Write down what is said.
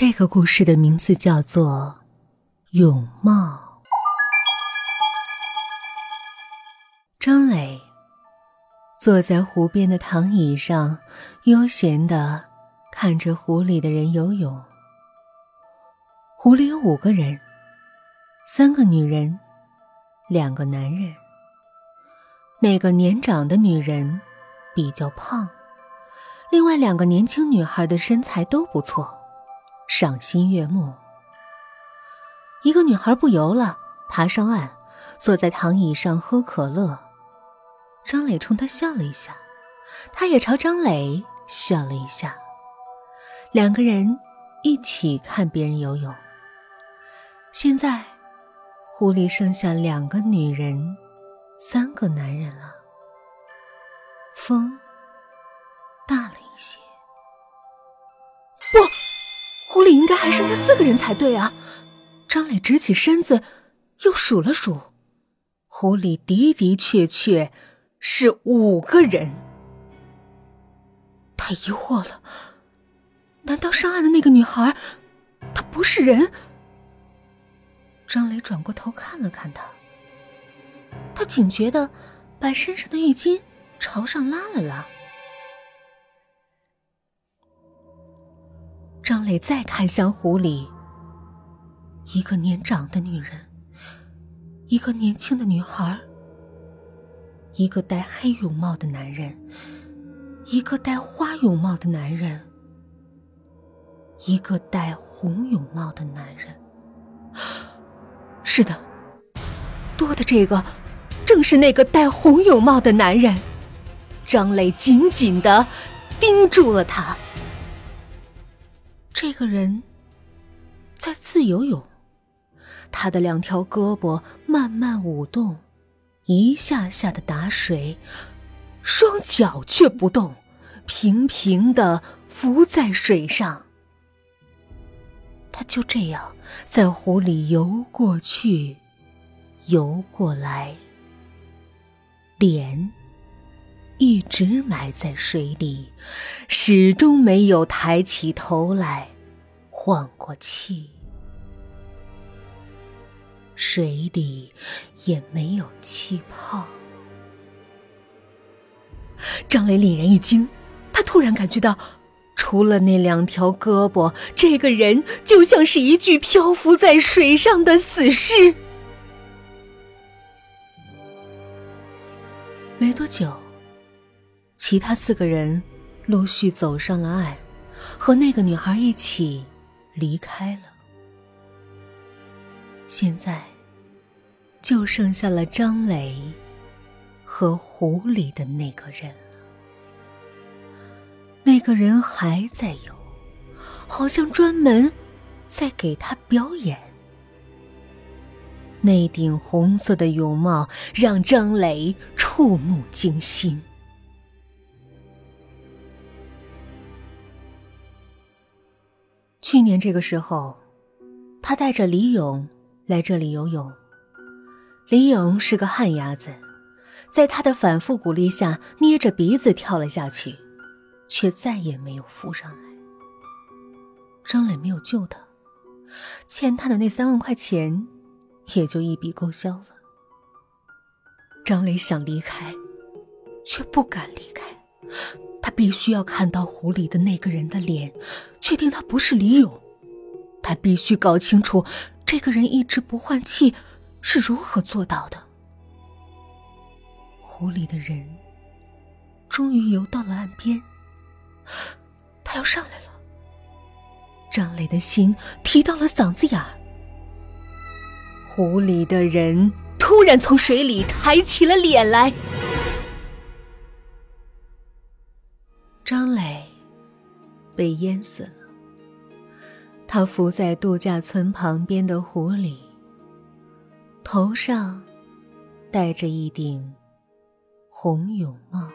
这个故事的名字叫做《泳帽》。张磊坐在湖边的躺椅上，悠闲的看着湖里的人游泳。湖里有五个人，三个女人，两个男人。那个年长的女人比较胖，另外两个年轻女孩的身材都不错。赏心悦目。一个女孩不游了，爬上岸，坐在躺椅上喝可乐。张磊冲她笑了一下，她也朝张磊笑了一下。两个人一起看别人游泳。现在，湖里剩下两个女人，三个男人了。风还剩下四个人才对啊！张磊直起身子，又数了数，湖里的的确确是五个人。他疑惑了：难道上岸的那个女孩，她不是人？张磊转过头看了看她，他警觉的把身上的浴巾朝上拉了拉。张磊再看向湖里，一个年长的女人，一个年轻的女孩，一个戴黑泳帽的男人，一个戴花泳帽的男人，一个戴红泳帽的男人。是的，多的这个正是那个戴红泳帽的男人。张磊紧紧的盯住了他。这个人在自由泳，他的两条胳膊慢慢舞动，一下下的打水，双脚却不动，平平的浮在水上。他就这样在湖里游过去，游过来，脸。一直埋在水里，始终没有抬起头来换过气。水里也没有气泡。张磊凛然一惊，他突然感觉到，除了那两条胳膊，这个人就像是一具漂浮在水上的死尸。没多久。其他四个人陆续走上了岸，和那个女孩一起离开了。现在就剩下了张磊和湖里的那个人了。那个人还在游，好像专门在给他表演。那顶红色的泳帽让张磊触目惊心。去年这个时候，他带着李勇来这里游泳。李勇是个旱鸭子，在他的反复鼓励下，捏着鼻子跳了下去，却再也没有浮上来。张磊没有救他，欠他的那三万块钱也就一笔勾销了。张磊想离开，却不敢离开。他必须要看到湖里的那个人的脸，确定他不是李勇。他必须搞清楚这个人一直不换气是如何做到的。湖里的人终于游到了岸边，他要上来了。张磊的心提到了嗓子眼儿。湖里的人突然从水里抬起了脸来。张磊被淹死了。他伏在度假村旁边的湖里，头上戴着一顶红泳帽。